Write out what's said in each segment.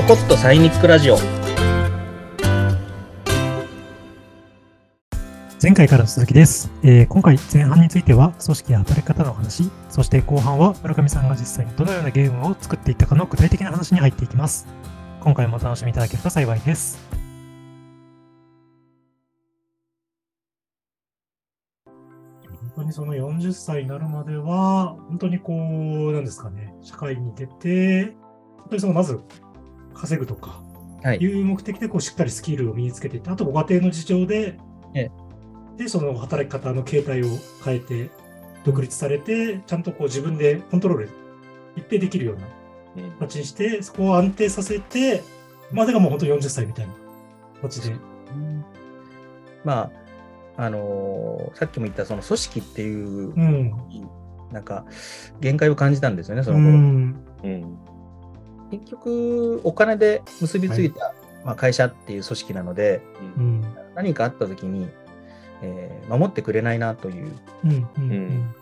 ちょこっとサイニックラジオ。前回からの続きです、えー今回前半については組織や働き方の話そして後半は村上さんが実際にどのようなゲームを作っていったかの具体的な話に入っていきます。今回もお楽しみいただけると幸いです。本当にその40歳になるまでは本当にこうなんですかね社会に出て本当にそのまず稼ぐとかはいいう目的でこうしっかりスキルを身につけていって、あとご家庭の事情で、ええで、その働き方の形態を変えて、独立されて、ちゃんとこう自分でコントロール、一定できるようなうん形にして、そこを安定させて、までがもう本当に40歳みたいな形で。まああのーさっきも言ったその組織っていう、うん。なんか限界を感じたんですよねそうの頃、ん。うん結局お金で結びついた、まあ、会社っていう組織なのでうん。何かあった時に、えー守ってくれないなといううん。うん。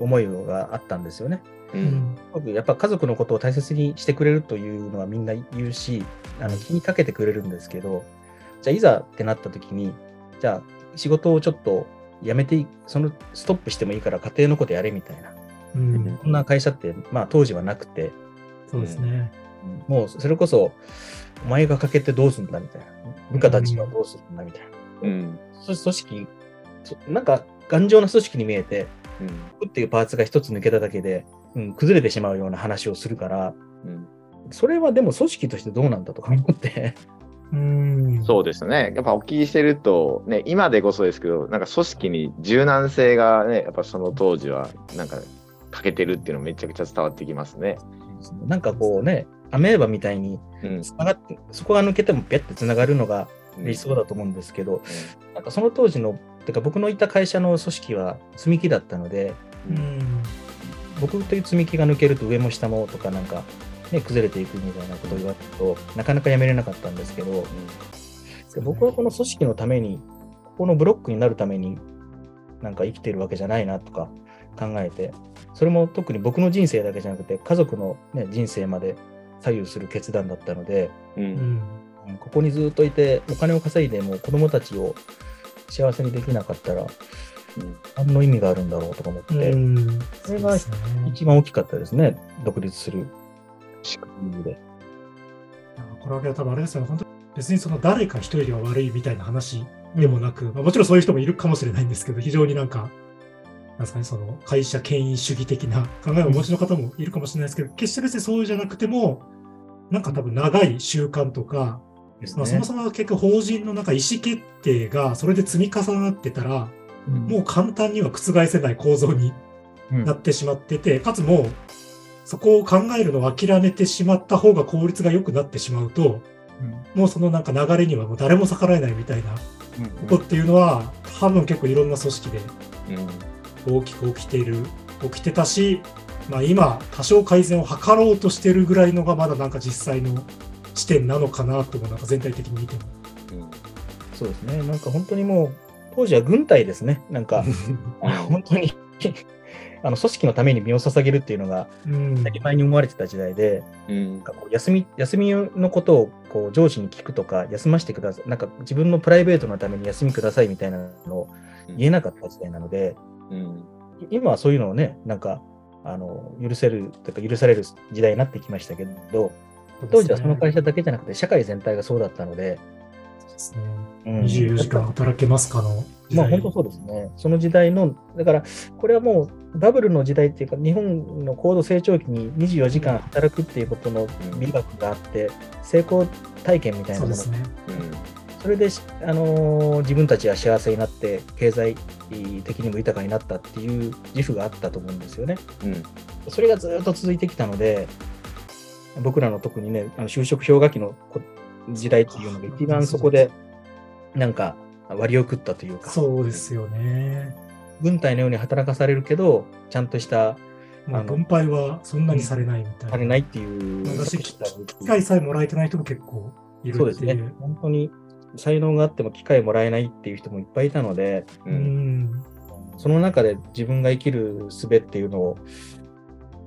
思いがあったんですよね。ううんやっぱ家族のことを大切にしてくれるというのはみんな言うしあの気にかけてくれるんですけどじゃあいざってなった時にじゃあ仕事をちょっとやめていそのストップしてもいいから家庭のことやれみたいなうん。そんな会社って、まあ、当時はなくてそうですね。もうそれこそお前がかけてどうすんだみたいな。部下たちはどうするんだみたいな、うん。組織そなんか頑丈な組織に見えてうん。っていうパーツが一つ抜けただけで、うん、崩れてしまうような話をするからうん。それはでも組織としてどうなんだとか思って、うん。そうですね。やっぱお聞きしてると、ね、今でこそですけど、なんか組織に柔軟性がね、やっぱその当時は、なんか欠けてるっていうのめちゃくちゃ伝わってきますね。なんかこうね、アメーバみたいにがって、そこが抜けてもピャってつながるのが理想だと思うんですけど、なんかその当時の、てか僕のいた会社の組織は積み木だったので、うん。僕という積み木が抜けると上も下もとかなんか、ね、崩れていくみたいなことを言われると、なかなかやめれなかったんですけど、で僕はこの組織のために、ここのブロックになるために、なんか生きてるわけじゃないなとか考えて、それも特に僕の人生だけじゃなくて、家族の、ね、人生まで左右する決断だったので、うん。う。うんん。うんここにずっといて、お金を稼いでも子供たちを幸せにできなかったら、何の意味があるんだろうとか思って、うん。それが一番大きかったですね、独立する仕組みで。これは多分あれですよね、本当に別にその誰か一人が悪いみたいな話でもなく、まあ、もちろんそういう人もいるかもしれないんですけど、非常になんか、なんですかね、その会社権威主義的な考えをお持ちの方もいるかもしれないですけど、決して別にそうじゃなくても、なんか多分長い習慣とか、ですまあ、そもそも結局法人のなんか意思決定がそれで積み重なってたら、もう簡単には覆せない構造にうん。なってしまってて、かつもうそこを考えるのを諦めてしまった方が効率が良くなってしまうと、もうそのなんか流れにはもう誰も逆らえないみたいなことっていうのは、多分結構いろんな組織で大きく起きている、起きてたし、まあ今多少改善を図ろうとしてるぐらいのがまだなんか実際の視点なのかなともなんか全体的に見ても。そうですね、なんか本当にもう、当時は軍隊ですね、なんか、本当に あの組織のために身を捧げるっていうのがうん。当たり前に思われてた時代で、うん。なんかこう休み休みのことをこう上司に聞くとか、休ませてください、なんか自分のプライベートのために休みくださいみたいなのを言えなかった時代なので、うん。今はそういうのをね、なんか、あの許せるというか、許される時代になってきましたけど、当時はその会社だけじゃなくて、社会全体がそうだったので、そうですね。うん。24時間働けますかの時代。まあ本当そうですね。その時代の、だからこれはもうバブルの時代っていうか、日本の高度成長期に24時間働くっていうことの美学があって、成功体験みたいなもの、そそうですね。れで、あのー自分たちは幸せになって、経済的にも豊かになったっていう自負があったと思うんですよね。うんそれがずっと続いてきたので、僕らの特にね、あの就職氷河期のこ時代っていうのが一番そこで、なんか割を食ったというか。そうですよね。軍隊のように働かされるけど、ちゃんとしたまあ、分配はそんなにされないみたいな。されないっていう。私機会さえもらえてない人も結構いるそうですねっていう。。本当に才能があっても機会もらえないっていう人もいっぱいいたので、ううんん。その中で自分が生きる術っていうのを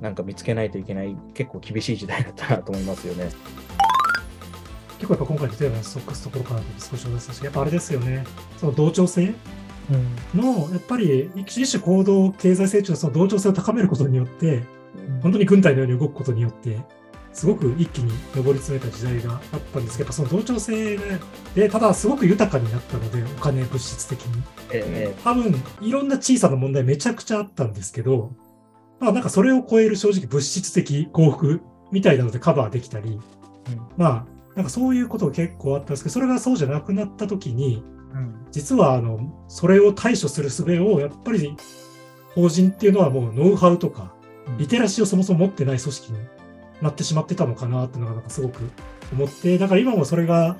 なんか見つけないといけない、結構厳しい時代だったなと思いますよね。結構やっぱ今回のテーマのストックスところから少し思いましたし、やっぱあれですよね、その同調性の、やっぱり一種行動経済成長のその同調性を高めることによって、本当に軍隊のように動くことによって、すごく一気に上り詰めた時代があったんですけど、その同調性で、ただすごく豊かになったので、お金物質的に。ええ、多分、いろんな小さな問題めちゃくちゃあったんですけど、まあなんかそれを超える正直物質的幸福みたいなのでカバーできたり、うん、まあなんかそういうことが結構あったんですけど、それがそうじゃなくなった時に、うん、実はあの、それを対処する術をやっぱり法人っていうのはもうノウハウとか、リテラシーをそもそも持ってない組織になってしまってたのかなっていうのがなんかすごく思って、だから今もそれが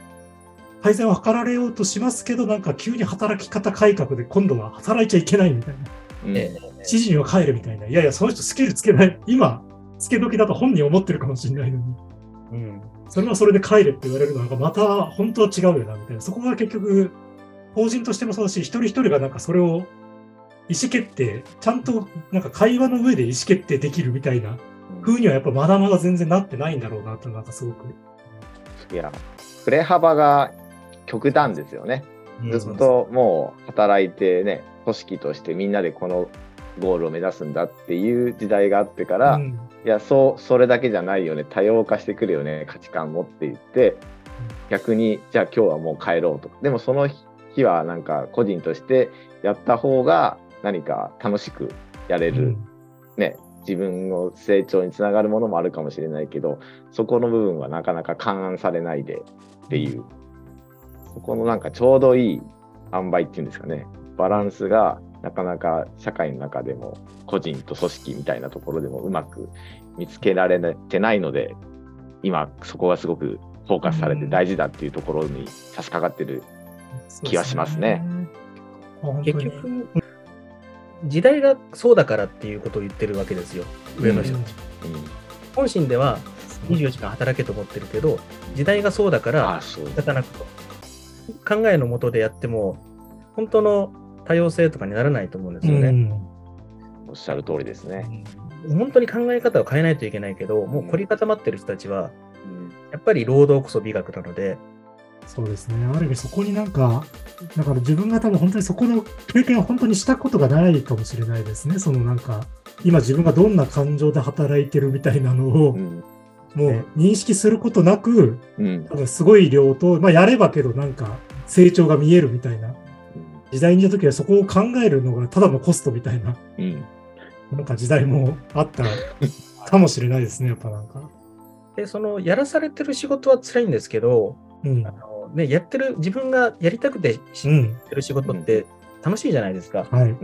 改善を図られようとしますけど、なんか急に働き方改革で今度は働いちゃいけないみたいな。うん、指示には帰るみたいな。いやいや、その人スキルつけない。今、つけ時だと本人思ってるかもしれないのに。うん。それはそれで帰れって言われるのが、また本当は違うよな、みたいな。そこが結局、法人としてもそうだし、一人一人がなんかそれを意思決定、ちゃんとなんか会話の上で意思決定できるみたいな風にはやっぱまだまだ全然なってないんだろうなってなんかすごく。いや、振れ幅が極端ですよね。ずっともう働いてね、組織としてみんなでこのゴールを目指すんだっていう時代があってから、うん、いやそうそれだけじゃないよね。多様化してくるよね価値観持っていって。逆にじゃあ今日はもう帰ろうとか。でもその日はなんか個人としてやった方が何か楽しくやれる、うん、ね自分の成長につながるものもあるかもしれないけどそこの部分はなかなか勘案されないでっていう。そこのなんかちょうどいい塩梅っていうんですかね。バランスがなかなか社会の中でも個人と組織みたいなところでもうまく見つけられてないので今そこがすごくフォーカスされて大事だっていうところに差し掛かってる気はしますね。結局時代がそうだからっていうことを言ってるわけですよ、上の人たち。うん、本心では24時間働けと思ってるけど、時代がそうだから仕方なくと。考えのもとでやっても、本当の多様性とかにならないと思うんですよね。うん、おっしゃる通りですね。本当に考え方を変えないといけないけど、もう凝り固まってる人たちは、やっぱり労働こそ美学なので、そうですね。ある意味そこになんか、だから自分が多分本当にそこの経験を本当にしたことがないかもしれないですね。そのなんか、今自分がどんな感情で働いてるみたいなのを、うん、もう認識することなく、うん、多分すごい量と、まあやればけどなんか成長が見えるみたいな。時代にいた時はそこを考えるのがただのコストみたいな、うん、なんか時代もあったかもしれないですね、やっぱなんか。で、そのやらされてる仕事は辛いんですけど、うん、あのね、やってる、自分がやりたくて知ってる仕事って楽しいじゃないですか。はい、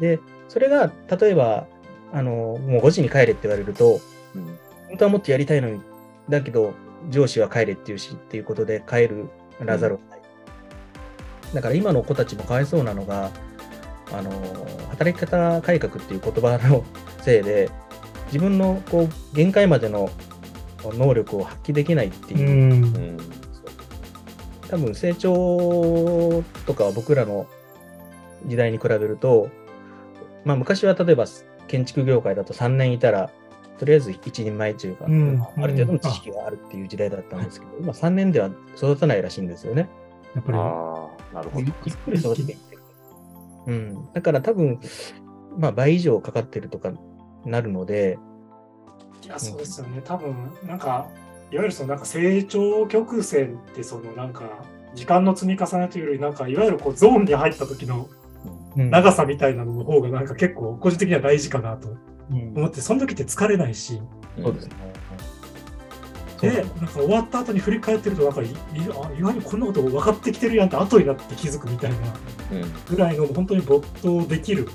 で、それが、例えば、あの、もう5時に帰れって言われると、うん、本当はもっとやりたいのに、だけど、上司は帰れっていうしっていうことで帰るらざるを得ない。うん、だから今の子たちもかわいそうなのが、あの、働き方改革っていう言葉のせいで、自分のこう限界までの能力を発揮できないっていう、うん多分成長とかは僕らの時代に比べると、まあ昔は例えば建築業界だと3年いたら、とりあえず一人前というか、うん、ある程度の知識があるっていう時代だったんですけど、うん、今3年では育たないらしいんですよね。やっぱり。ああ、なるほど。ゆっくり育てていってる。うん。だから多分、まあ倍以上かかってるとかなるので。いや、そうですよね。多分、なんか、いわゆるそのなんか成長曲線ってそのなんか時間の積み重ねというよりなんかいわゆるこうゾーンに入った時の長さみたいなのの方がなんか結構個人的には大事かなと思って、その時って疲れないし、そうですね。で、なんか終わった後に振り返ってると、なんかい意外にこんなこと分かってきてるやんって後になって気づくみたいなぐらいの本当に没頭できる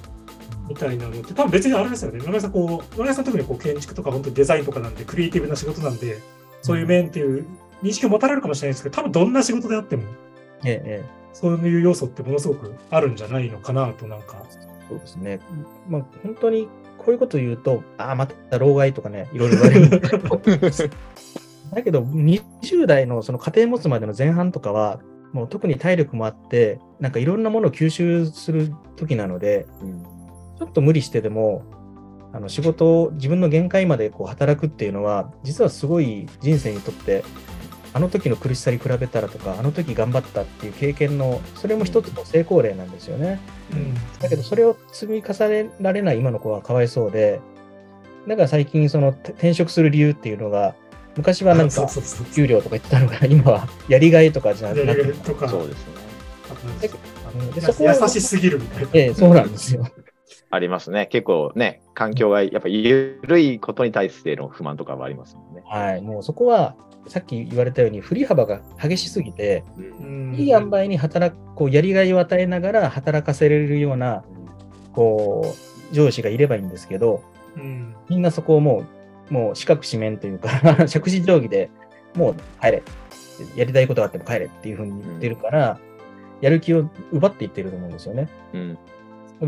みたいなのって、多分別にあれですよね。野村さん、こう、野村さん特にこう建築とか本当にデザインとかなんで、クリエイティブな仕事なんで、そういう面っていう認識を持たれるかもしれないですけど、多分どんな仕事であっても、ええ、そういう要素ってものすごくあるんじゃないのかなと、なんか。そうですね。まあ、本当にこういうこと言うと、ああ、また老害とかね、いろいろ言われる だけど、20代のその家庭持つまでの前半とかは、もう特に体力もあって、なんかいろんなものを吸収する時なので、うん、ちょっと無理してでも、あの仕事を自分の限界までこう働くっていうのは、実はすごい人生にとってあの時の苦しさに比べたらとか、あの時頑張ったっていう経験の、それも一つの成功例なんですよね。うん。だけど、それを積み重ねられない今の子はかわいそうで、だから最近、その転職する理由っていうのが、昔はなんか 給料とか言ってたのが、今はやりがいとかじゃなくて、そうですね。でそこ優しすぎるみたいな。ええ、そうなんですよ。ありますね。結構ね、環境がやっぱ緩いことに対しての不満とかはありますもんね。はい、もうそこはさっき言われたように振り幅が激しすぎて、うん、いい塩梅に働く、こうやりがいを与えながら働かせれるような、こう、上司がいればいいんですけど、うん、みんなそこをもう、もう四角四面というか 着地定規でもう帰れ。やりたいことがあっても帰れっていうふうに言ってるから、やる気を奪っていってると思うんですよね。うん、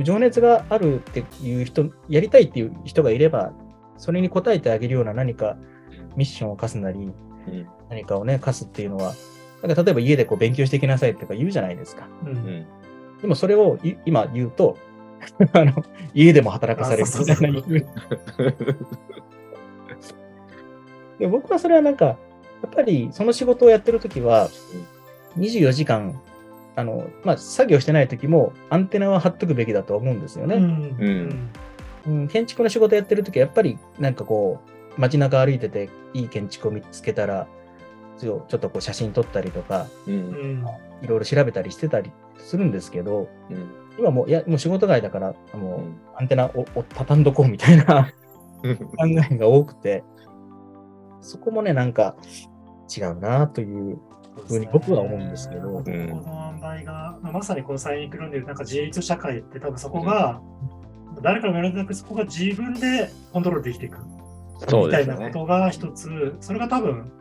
情熱があるっていう人、やりたいっていう人がいれば、それに応えてあげるような何かミッションを課すなり、うん、何かをね、課すっていうのは、なんか例えば家でこう勉強してきなさいとか言うじゃないですか。うん、でもそれを今言うと、あの家でも働かされるみたいなで僕はそれはなんか、やっぱりその仕事をやってるときは、24時間あの、まあ、作業してない時もアンテナは張っとくべきだと思うんですよね。うん、うん、建築の仕事やってる時はやっぱりなんかこう街中歩いてていい建築を見つけたらちょっとこう写真撮ったりとか、うん、いろいろ調べたりしてたりするんですけど、うん、今もういやもう仕事外だからもうアンテナをを畳んどこうみたいな 考えが多くてそこもねなんか違うなというふうに僕は思うんですけど。この塩梅が、まあ、まさにこのサイニック論でいうなんか自立社会って多分そこが、うん、誰かが言われてなくそこが自分でコントロールできていく。みたいなことが一つ、それが多分、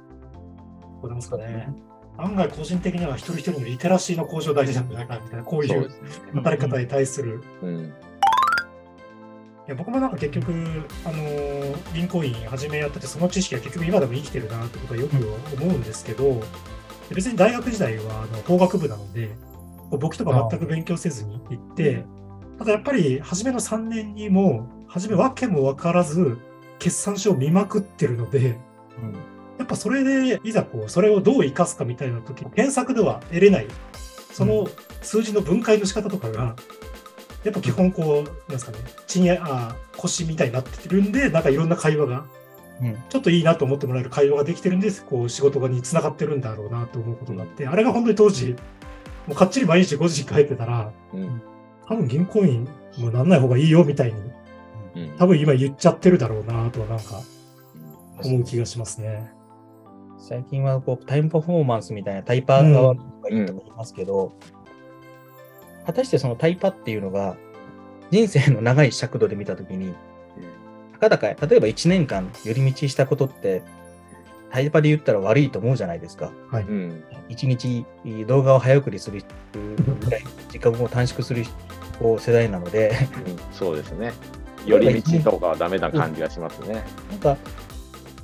こうですかね。案外個人的には一人一人のリテラシーの向上大事なんじゃないかみたいな、こういう働き方に対する。うん、いや僕もなんか結局、あのー、銀行員始めやってて、その知識は結局今でも生きてるなってことはよく思うんですけど、別に大学時代はあの法学部なので、簿記とか全く勉強せずに行って、ただやっぱり初めの3年にも、初めわけも分からず、決算書を見まくってるので、うん、やっぱそれで、いざこう、それをどう生かすかみたいな時、検索では得れない、その数字の分解の仕方とかが、やっぱ基本こう、なんですかね、地にあ腰みたいになってるんで、なんかいろんな会話がちょっといいなと思ってもらえる会話ができてるんです、こう仕事場につながってるんだろうなと思うことがあって、あれが本当に当時、もうかっちり毎日5時帰ってたら、うん、多分銀行員もなんない方がいいよみたいに、うん、多分今言っちゃってるだろうなとはなんか思う気がしますね。最近はこうタイムパフォーマンスみたいなタイパー側がいいと思いますけど、うん、果たしてそのタイパっていうのが人生の長い尺度で見たときに、かだか例えば1年間寄り道したことって、タイパで言ったら悪いと思うじゃないですか。はい、1日動画を早送りするぐらい時間を短縮する世代なのでうん、そうですね。寄り道とかはダメな感じがしますね。なんか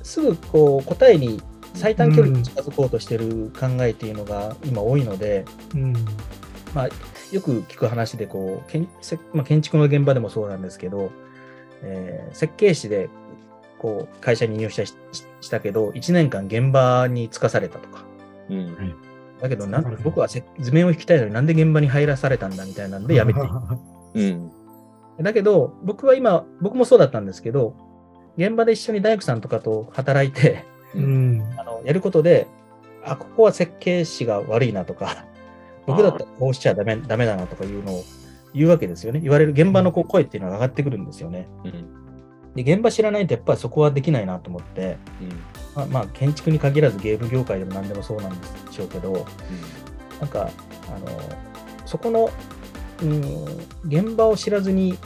すぐこう答えに最短距離に近づこうとしてる考えっていうのが今多いので、うん、まあ、よく聞く話でこうけん、まあ、建築の現場でもそうなんですけど、えー、設計士でこう会社に入社したけど、1年間現場に就かされたとか。うん、だけどな、僕は図面を引きたいのになんで現場に入らされたんだみたいなんでやめて。いうん、だけど、僕は今、僕もそうだったんですけど、現場で一緒に大工さんとかと働いて、うん、あのやることで、あ、ここは設計士が悪いなとか、僕だったらこうしちゃダメダメだなとかいうのを言うわけですよね。言われる現場のこう声っていうのが上がってくるんですよね。うん、で現場知らないとやっぱりそこはできないなと思って、うん、まあ、まあ、建築に限らずゲーム業界でも何でもそうなんでしょうけど、うん、なんかあのそこの、うん、現場を知らずに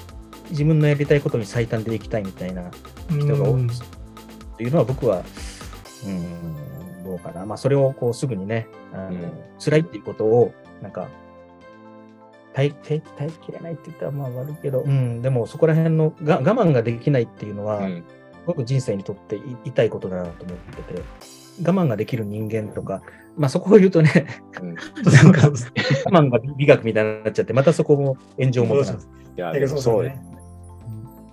自分のやりたいことに最短でいきたいみたいな人が多い。というのは僕は、うん、どうかな。まあ、それをこうすぐにね、あの、うん、辛いっていうことをなんか耐え耐えきれないって言ったらまあ悪いけど、うん、でもそこら辺のが我慢ができないっていうのは、うん、すごく人生にとって痛いことだなと思ってて、我慢ができる人間とか、まあそこを言うとね、うん、なんか我慢が美学みたいになっちゃって、またそこも炎上もいや、でもそうです。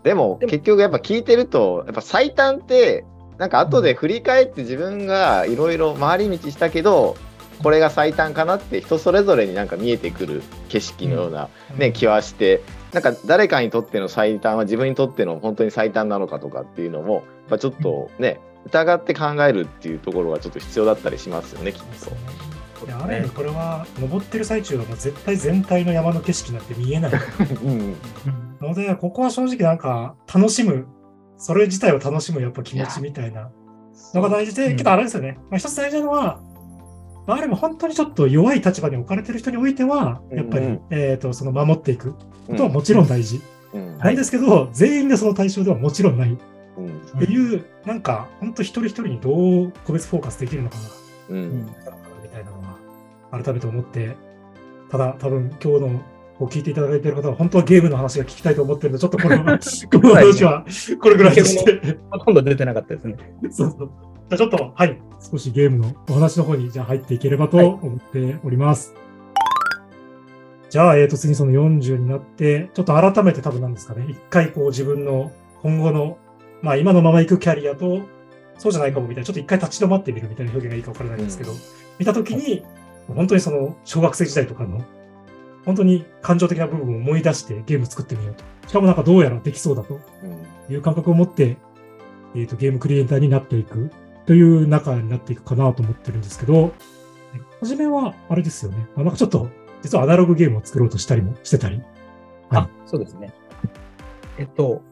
でも結局やっぱ聞いてると、やっぱ最短ってなんか後で振り返って自分がいろいろ回り道したけど、これが最短かなって人それぞれになんか見えてくる景色のような、ね気はしてなんか誰かにとっての最短は自分にとっての本当に最短なのかとかっていうのも、まあ、ちょっとね疑って考えるっていうところはちょっと必要だったりしますよねきっと。いやある意味これは登ってる最中はもう絶対全体の山の景色なんて見えない。うん、ので、ここは正直なんか楽しむ、それ自体を楽しむやっぱ気持ちみたいなのが大事で、うんけどあれですよね。まあ、一つ大事なのは、まあ、ある意味本当にちょっと弱い立場に置かれてる人においては、やっぱり、うんうんえっ、と、その守っていくことはもちろん大事。うんなんですけど、全員がその対象ではもちろんないっうんていう、なんか、本当一人一人にどう個別フォーカスできるのかな。うんみたいなのは改めて思って、ただ多分今日のを聞いていただいている方は本当はゲームの話が聞きたいと思ってるので、ちょっとこの この話はこれぐらいにして、ほとんど出てなかったですね。そうそう。じゃあちょっと、はい、少しゲームのお話の方にじゃあ入っていければとはい。思っております。じゃあ、えっ、と、次その40になって、ちょっと改めて多分なんですかね、一回こう自分の今後の、まあ今のまま行くキャリアと、そうじゃないかもみたいな、ちょっと一回立ち止まってみるみたいな表現がいいかわからないんですけど、うん。見たときに、本当にその小学生時代とかの、本当に感情的な部分を思い出してゲーム作ってみようと。しかもなんかどうやらできそうだとうん。いう感覚を持って、えっ、と、ゲームクリエイターになっていくという中になっていくかなと思ってるんですけど、初めはあれですよね。あなんかちょっと、実はアナログゲームを作ろうとしたりもしてたり。はいあ、そうですね。えっと、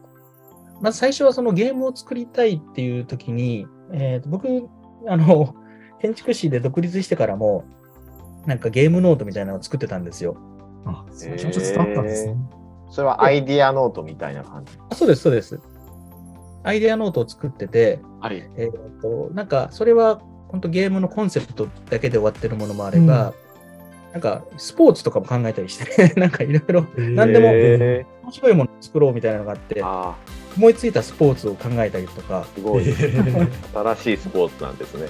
まず最初はそのゲームを作りたいっていう時に、えっと僕、あの、建築士で独立してからも、なんかゲームノートみたいなのを作ってたんですよ。あ、その気持ち伝わったんですね。それはアイディアノートみたいな感じ。あそうです、そうです。アイデアノートを作ってて、はい。えっと、なんかそれは本当ゲームのコンセプトだけで終わってるものもあれば、なんかスポーツとかも考えたりして、なんかいろいろ何でもへ面白いものを作ろうみたいなのがあって思いついたスポーツを考えたりとか、ーすごい。え ー新しいスポーツなんですね。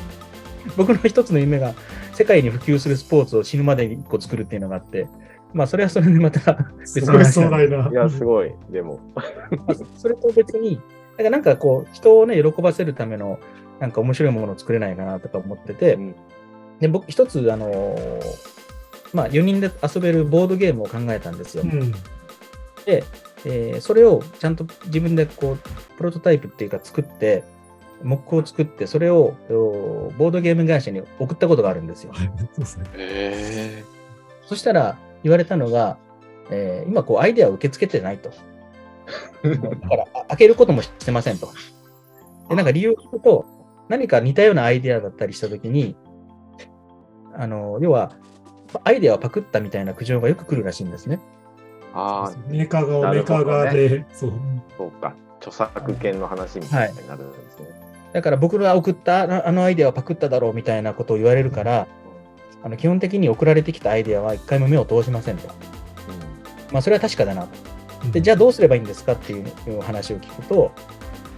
僕の一つの夢が世界に普及するスポーツを死ぬまでに1個作るっていうのがあって、まあそれはそれでまた別のすごい 壮大な。いや、すごい。でも。まあそれと別に、だからなんかこう人をね、喜ばせるためのなんか面白いものを作れないかなとか思ってて、うんで僕一つ、あのーまあ4人で遊べるボードゲームを考えたんですよ。うん。で、えーそれをちゃんと自分でこう、プロトタイプっていうか作って、モックを作って、それをおボードゲーム会社に送ったことがあるんですよ。はいそうですね。へそしたら言われたのが、えー今こうアイデアを受け付けてないと。だからあ開けることもしてませんと。で、なんか理由を聞くと、何か似たようなアイデアだったりしたときに、あの、要は、アイデアをパクったみたいな苦情がよく来るらしいんですね。ああ、メーカー側、なメーカー側で、そう。そうか。著作権の話みたいになるんですね。だから僕が送ったあのアイデアをパクっただろうみたいなことを言われるから、あの基本的に送られてきたアイデアは一回も目を通しませんと。まあそれは確かだなと。で、じゃあどうすればいいんですかっていう話を聞くと、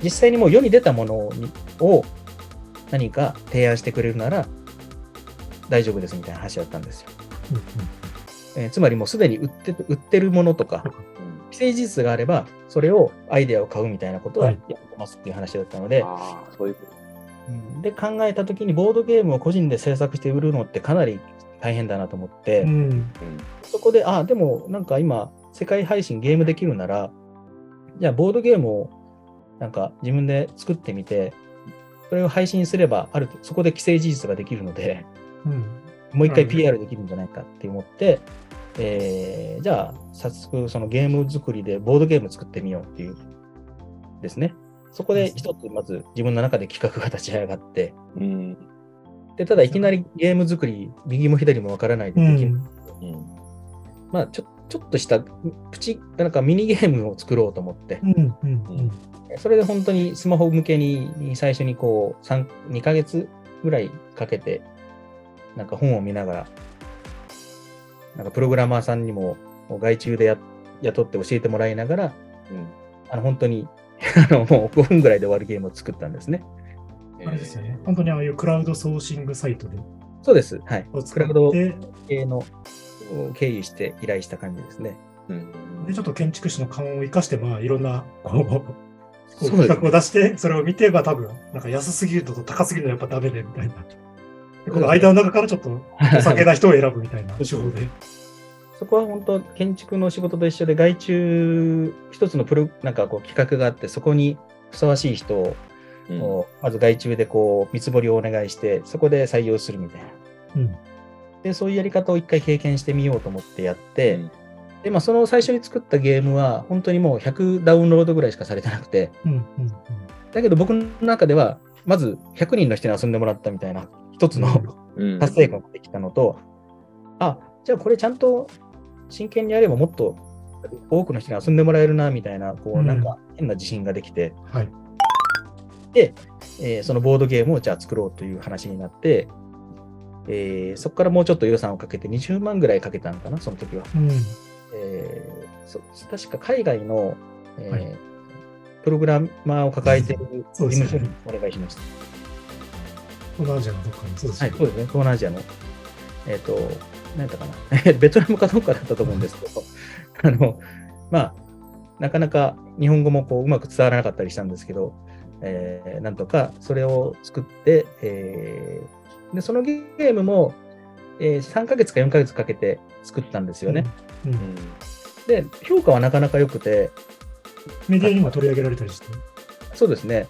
実際にもう世に出たものにを何か提案してくれるなら大丈夫ですみたいな話だったんですよ。うんうんえーつまりもうすでに売って売ってるものとか、既成事実があれば、それをアイデアを買うみたいなことははやいってますっていう話だったので、そういうで考えたときにボードゲームを個人で制作して売るのってかなり大変だなと思って、うん。そこで、あ、でもなんか今、世界配信ゲームできるなら、じゃあボードゲームをなんか自分で作ってみて、それを配信すれば、あるそこで既成事実ができるので、うん。もう一回うん PR できるんじゃないかって思って、えーじゃあ早速そのゲーム作りでボードゲーム作ってみようっていうですね。そこで一つまず自分の中で企画が立ち上がって、うん。でただいきなりゲーム作り、右も左もわからないでうできる。ん。うん。まあちょちょっとしたプチ、なんかミニゲームを作ろうと思ってう、ん。うん。それで本当にスマホ向けに最初にこう3、2ヶ月ぐらいかけて、なんか本を見ながら、なんかプログラマーさんにも外注でや雇って教えてもらいながら、うんあの本当に あのもう5分ぐらいで終わるゲームを作ったんですね。あれですよね。本当にああいうクラウドソーシングサイトでそうです。はいクラウドって、系のを経由して依頼した感じですね。うんで、ちょっと建築士の勘を生かして、まあ、いろんな、こう、こう企画を出して、それを見て、まあ多分、なんか安すぎるのと高すぎるのはやっぱダメで、みたいな。でこの間の中からちょっと、お酒な人を選ぶみたいな手法で。そこは本当、建築の仕事と一緒で、外注、一つのプロ、なんかこう企画があって、そこにふさわしい人を、うんまず外注でこう見積もりをお願いして、そこで採用するみたいな。うん。で、そういうやり方を一回経験してみようと思ってやって、うんで、まあ、その最初に作ったゲームは、本当にもう100ダウンロードぐらいしかされてなくて、うん。うん。だけど僕の中では、まず100人の人に遊んでもらったみたいな、一つのうん達成感ができたのと、あ、じゃあこれちゃんと真剣にやればもっと多くの人に遊んでもらえるな、みたいな、こう、うんなんか変な自信ができて、はい。えーそのボードゲームをじゃあ作ろうという話になって、えーそこからもうちょっと予算をかけて20万ぐらいかけたのかな、その時は。うん。えーそ確か海外の、えーはいプログラマーを抱えている事務所にお願いしました。東南アジアのどっかにそうですはい、ねそうですね、東南アジアの。えっ、と、何やったかな、ベトナムかどうかだったと思うんですけど、あの、まあ、なかなか日本語もこううまく伝わらなかったりしたんですけど、えーなんとかそれを作って、えーでそのゲームも、えー3ヶ月か4ヶ月かけて作ったんですよね。うん。うんで、評価はなかなか良くて、メディアにも取り上げられたりして。そうですね。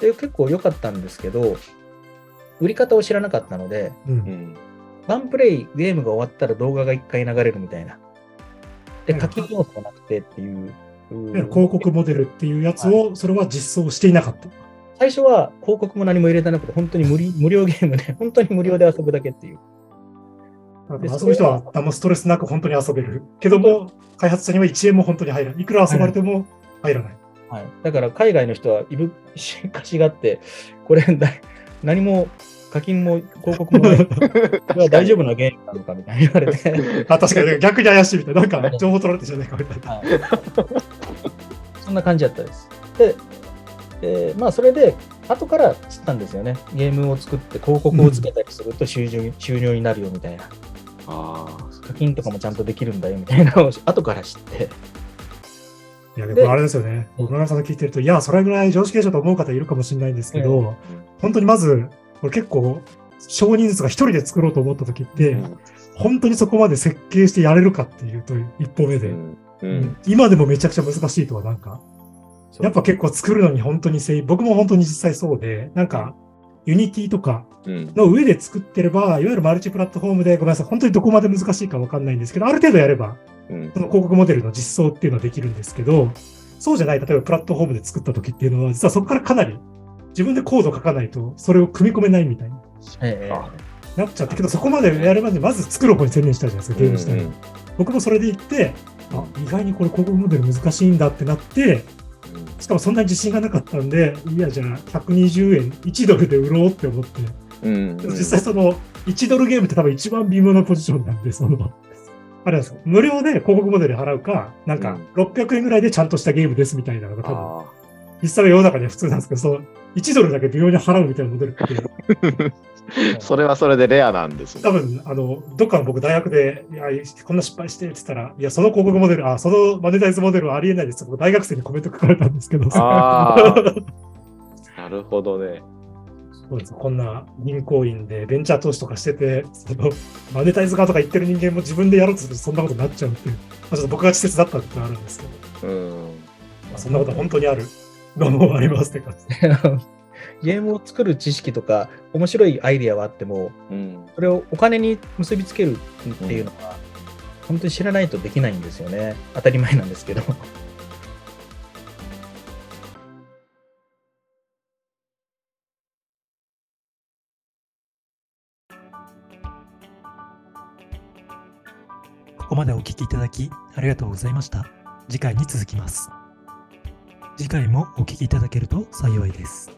で、結構良かったんですけど、売り方を知らなかったので、う。うんんワンプレイ、ゲームが終わったら動画が1回流れるみたいな。で、うん課金要素がなくてっていう。広告モデルっていうやつを、それは実装していなかった。最初は広告も何も入れてなくて、本当に無理無料ゲームで、本当に無料で遊ぶだけっていう。で遊ぶ人はあんまストレスなく本当に遊べる。けども、開発者には1円も本当に入らない。いくら遊ばれても入らない。はい、だから海外の人はいぶしかしがって、これだ何も課金も広告もない。これは大丈夫なゲームなのかみたいに言われて。あ、確かに逆に怪しいみたいな。なんか情報取られてんじゃないかみたいな。はい、そんな感じだったです。で、えーまあそれで、後から知ったんですよね。ゲームを作って広告をつけたりすると収入,、収入になるよみたいな。あ課金とかもちゃんとできるんだよみたいなのを 後から知って。いや、ででもあれですよね。僕村上さんの聞いてると、いや、それぐらい常識でしょと思う方いるかもしれないんですけど、本当にまず、これ結構、少人数が一人で作ろうと思った時って、うん本当にそこまで設計してやれるかっていうと、一歩目で、うんうん今でもめちゃくちゃ難しいとはなんか、やっぱ結構作るのに本当に精僕も本当に実際そうで、なんか、ユニティとかうん。の上で作ってれば、いわゆるマルチプラットフォームで、ごめんなさい、本当にどこまで難しいかわかんないんですけど、ある程度やれば、うん。その広告モデルの実装っていうのはできるんですけど、そうじゃない、例えばプラットフォームで作った時っていうのは、実はそこからかなり自分でコード書かないと、それを組み込めないみたいにえ。あ。なっちゃったけど、そこまでやるまでまず作る方に専念したじゃないですか、ゲーム自体に。僕もそれで言って、あ、意外にこれ広告モデル難しいんだってなって、しかもそんなに自信がなかったんで、いや、じゃあ120円、1ドルで売ろうって思って、うん。実際その1ドルゲームって多分一番微妙なポジションなんで、その、あれですよ。無料で広告モデル払うか、なんか600円ぐらいでちゃんとしたゲームですみたいなのが多分、あ実際は世の中では普通なんですけど、その1ドルだけ微妙に払うみたいなモデルって、ー それはそれでレアなんですね多分、あの、どっかの僕大学で、いや、こんな失敗してって言ったら、いや、その広告モデル、あ、そのマネタイズモデルはありえないですって僕大学生にコメント書かれたんですけど、なるほどね。そうですこんな銀行員でベンチャー投資とかしてて、そのマネタイズ側とか言ってる人間も自分でやろうとするとそんなことになっちゃうっていう、まあ、ちょっと僕が稚拙だったってあるんですけど、うん。まあ、そんなことは本当にあるのもありますって感じ。ゲームを作る知識とか、面白いアイデアはあっても、うん。それをお金に結びつけるっていうのは、本当に知らないとできないんですよね。当たり前なんですけど。ここまでお聞きいただきありがとうございました。次回に続きます。次回もお聞きいただけると幸いです。